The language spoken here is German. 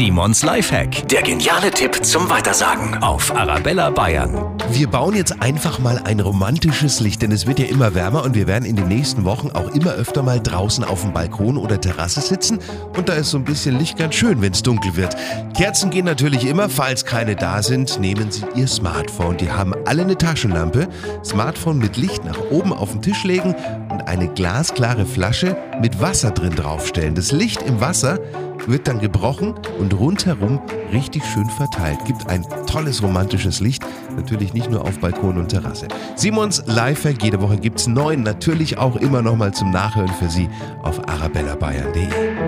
Simons Lifehack. Der geniale Tipp zum Weitersagen auf Arabella Bayern. Wir bauen jetzt einfach mal ein romantisches Licht, denn es wird ja immer wärmer und wir werden in den nächsten Wochen auch immer öfter mal draußen auf dem Balkon oder Terrasse sitzen und da ist so ein bisschen Licht ganz schön, wenn es dunkel wird. Kerzen gehen natürlich immer, falls keine da sind, nehmen Sie Ihr Smartphone. Die haben alle eine Taschenlampe. Smartphone mit Licht nach oben auf den Tisch legen und eine glasklare Flasche mit Wasser drin draufstellen. Das Licht im Wasser wird dann gebrochen und rundherum richtig schön verteilt. Gibt ein tolles romantisches Licht, natürlich nicht nur auf Balkon und Terrasse. Simons Lifehack, jede Woche gibt es neun, natürlich auch immer noch mal zum Nachhören für Sie auf arabellabayern.de.